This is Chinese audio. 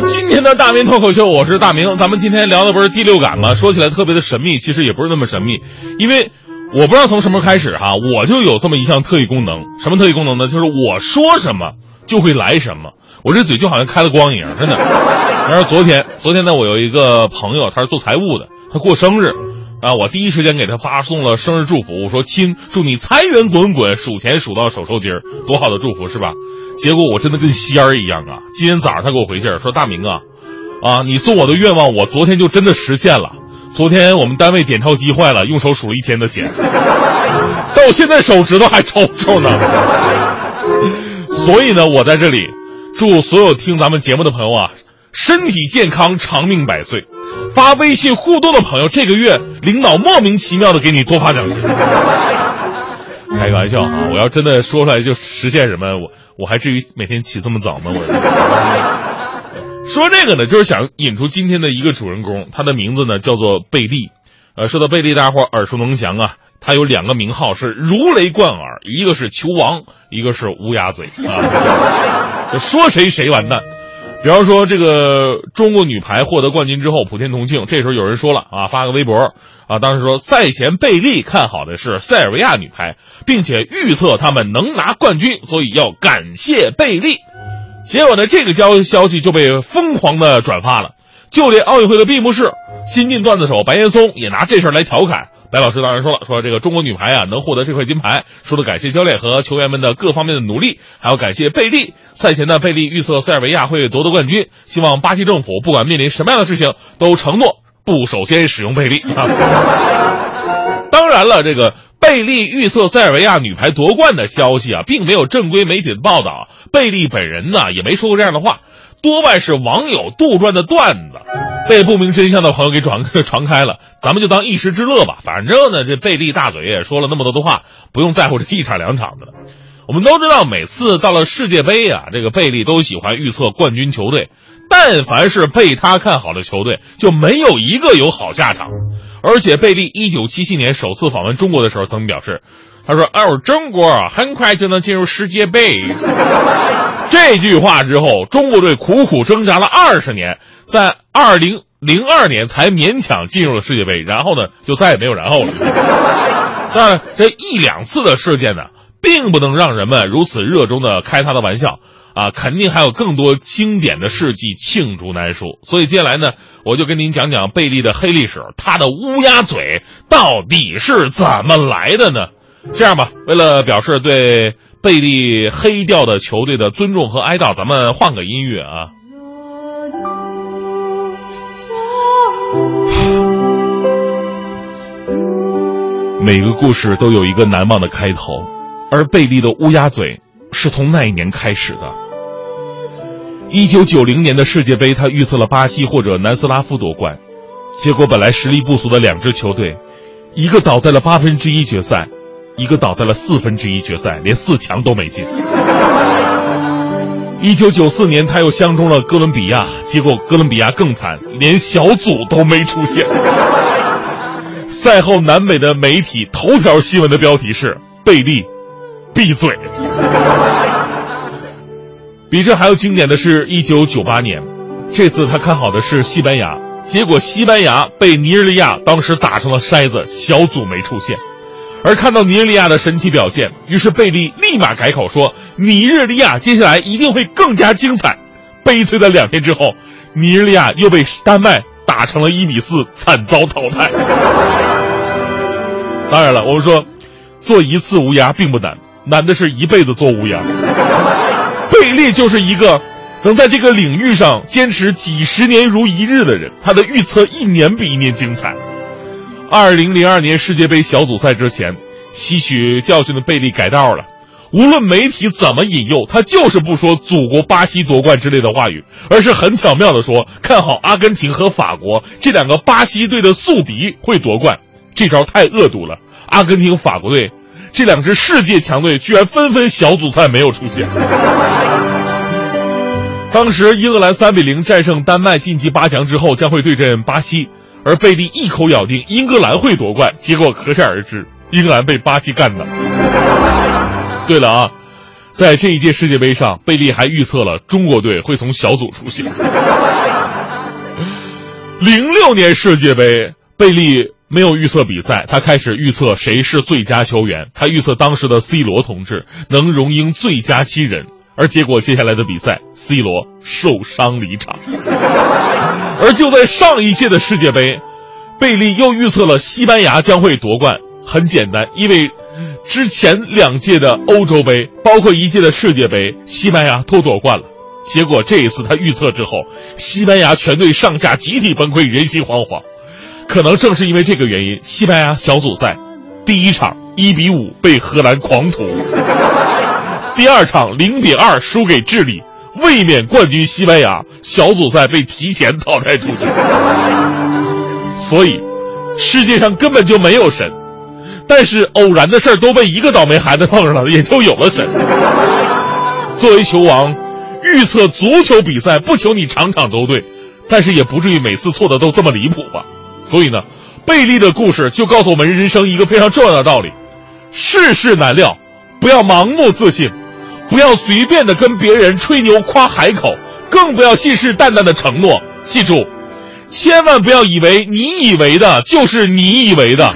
今天的大明脱口秀，我是大明。咱们今天聊的不是第六感吗？说起来特别的神秘，其实也不是那么神秘，因为我不知道从什么时候开始哈，我就有这么一项特异功能。什么特异功能呢？就是我说什么就会来什么，我这嘴就好像开了光一样，真的。然后昨天，昨天呢，我有一个朋友，他是做财务的，他过生日。啊！我第一时间给他发送了生日祝福，我说：“亲，祝你财源滚滚，数钱数到手抽筋儿，多好的祝福是吧？”结果我真的跟仙儿一样啊！今天早上他给我回信儿说：“大明啊，啊，你送我的愿望，我昨天就真的实现了。昨天我们单位点钞机坏了，用手数了一天的钱，到现在手指头还抽抽呢？所以呢，我在这里祝所有听咱们节目的朋友啊，身体健康，长命百岁。”发微信互动的朋友，这个月领导莫名其妙的给你多发奖金。开个玩笑啊！我要真的说出来就实现什么，我我还至于每天起这么早吗？我 说这个呢，就是想引出今天的一个主人公，他的名字呢叫做贝利。呃，说到贝利，大家伙耳熟能详啊。他有两个名号是如雷贯耳，一个是球王，一个是乌鸦嘴啊。说谁谁完蛋。比方说，这个中国女排获得冠军之后，普天同庆。这时候有人说了啊，发个微博啊，当时说赛前贝利看好的是塞尔维亚女排，并且预测他们能拿冠军，所以要感谢贝利。结果呢，这个消消息就被疯狂的转发了，就连奥运会的闭幕式，新晋段子手白岩松也拿这事儿来调侃。白老师当然说了，说这个中国女排啊能获得这块金牌，除了感谢教练和球员们的各方面的努力，还要感谢贝利。赛前呢，贝利预测塞尔维亚会夺得冠军，希望巴西政府不管面临什么样的事情，都承诺不首先使用贝利啊。当然了，这个贝利预测塞尔维亚女排夺冠的消息啊，并没有正规媒体的报道，贝利本人呢也没说过这样的话，多半是网友杜撰的段子。被不明真相的朋友给传 传开了，咱们就当一时之乐吧。反正呢，这贝利大嘴也说了那么多的话，不用在乎这一场两场的了。我们都知道，每次到了世界杯啊，这个贝利都喜欢预测冠军球队。但凡是被他看好的球队，就没有一个有好下场。而且，贝利一九七七年首次访问中国的时候，曾表示：“他说，哦，中国很快就能进入世界杯。” 这句话之后，中国队苦苦挣扎了二十年，在二零零二年才勉强进入了世界杯，然后呢，就再也没有然后了。但这一两次的事件呢，并不能让人们如此热衷的开他的玩笑啊！肯定还有更多经典的事迹罄竹难书。所以接下来呢，我就跟您讲讲贝利的黑历史，他的乌鸦嘴到底是怎么来的呢？这样吧，为了表示对。贝利黑掉的球队的尊重和哀悼，咱们换个音乐啊。每个故事都有一个难忘的开头，而贝利的乌鸦嘴是从那一年开始的。一九九零年的世界杯，他预测了巴西或者南斯拉夫夺冠，结果本来实力不俗的两支球队，一个倒在了八分之一决赛。一个倒在了四分之一决赛，连四强都没进。一九九四年，他又相中了哥伦比亚，结果哥伦比亚更惨，连小组都没出现。赛后，南美的媒体头条新闻的标题是“贝利，闭嘴”。比这还要经典的是一九九八年，这次他看好的是西班牙，结果西班牙被尼日利亚当时打成了筛子，小组没出现。而看到尼日利亚的神奇表现，于是贝利立马改口说：“尼日利亚接下来一定会更加精彩。”悲催的两天之后，尼日利亚又被丹麦打成了一比四，惨遭淘汰。当然了，我们说，做一次乌鸦并不难，难的是一辈子做乌鸦。贝利就是一个能在这个领域上坚持几十年如一日的人，他的预测一年比一年精彩。二零零二年世界杯小组赛之前，吸取教训的贝利改道了。无论媒体怎么引诱，他就是不说祖国巴西夺冠之类的话语，而是很巧妙的说看好阿根廷和法国这两个巴西队的宿敌会夺冠。这招太恶毒了！阿根廷、法国队这两支世界强队居然纷纷小组赛没有出现。当时英格兰三比零战胜丹麦晋级八强之后，将会对阵巴西。而贝利一口咬定英格兰会夺冠，结果可想而知，英格兰被巴西干的。对了啊，在这一届世界杯上，贝利还预测了中国队会从小组出线。零六年世界杯，贝利没有预测比赛，他开始预测谁是最佳球员。他预测当时的 C 罗同志能荣膺最佳新人，而结果接下来的比赛，C 罗受伤离场。而就在上一届的世界杯，贝利又预测了西班牙将会夺冠。很简单，因为之前两届的欧洲杯，包括一届的世界杯，西班牙都夺冠了。结果这一次他预测之后，西班牙全队上下集体崩溃，人心惶惶。可能正是因为这个原因，西班牙小组赛第一场一比五被荷兰狂屠，第二场零比二输给智利，卫冕冠军西班牙小组赛被提前淘汰出局。所以，世界上根本就没有神，但是偶然的事儿都被一个倒霉孩子碰上了，也就有了神。作为球王。预测足球比赛不求你场场都对，但是也不至于每次错的都这么离谱吧？所以呢，贝利的故事就告诉我们人生一个非常重要的道理：世事难料，不要盲目自信，不要随便的跟别人吹牛夸海口，更不要信誓旦旦的承诺。记住，千万不要以为你以为的就是你以为的。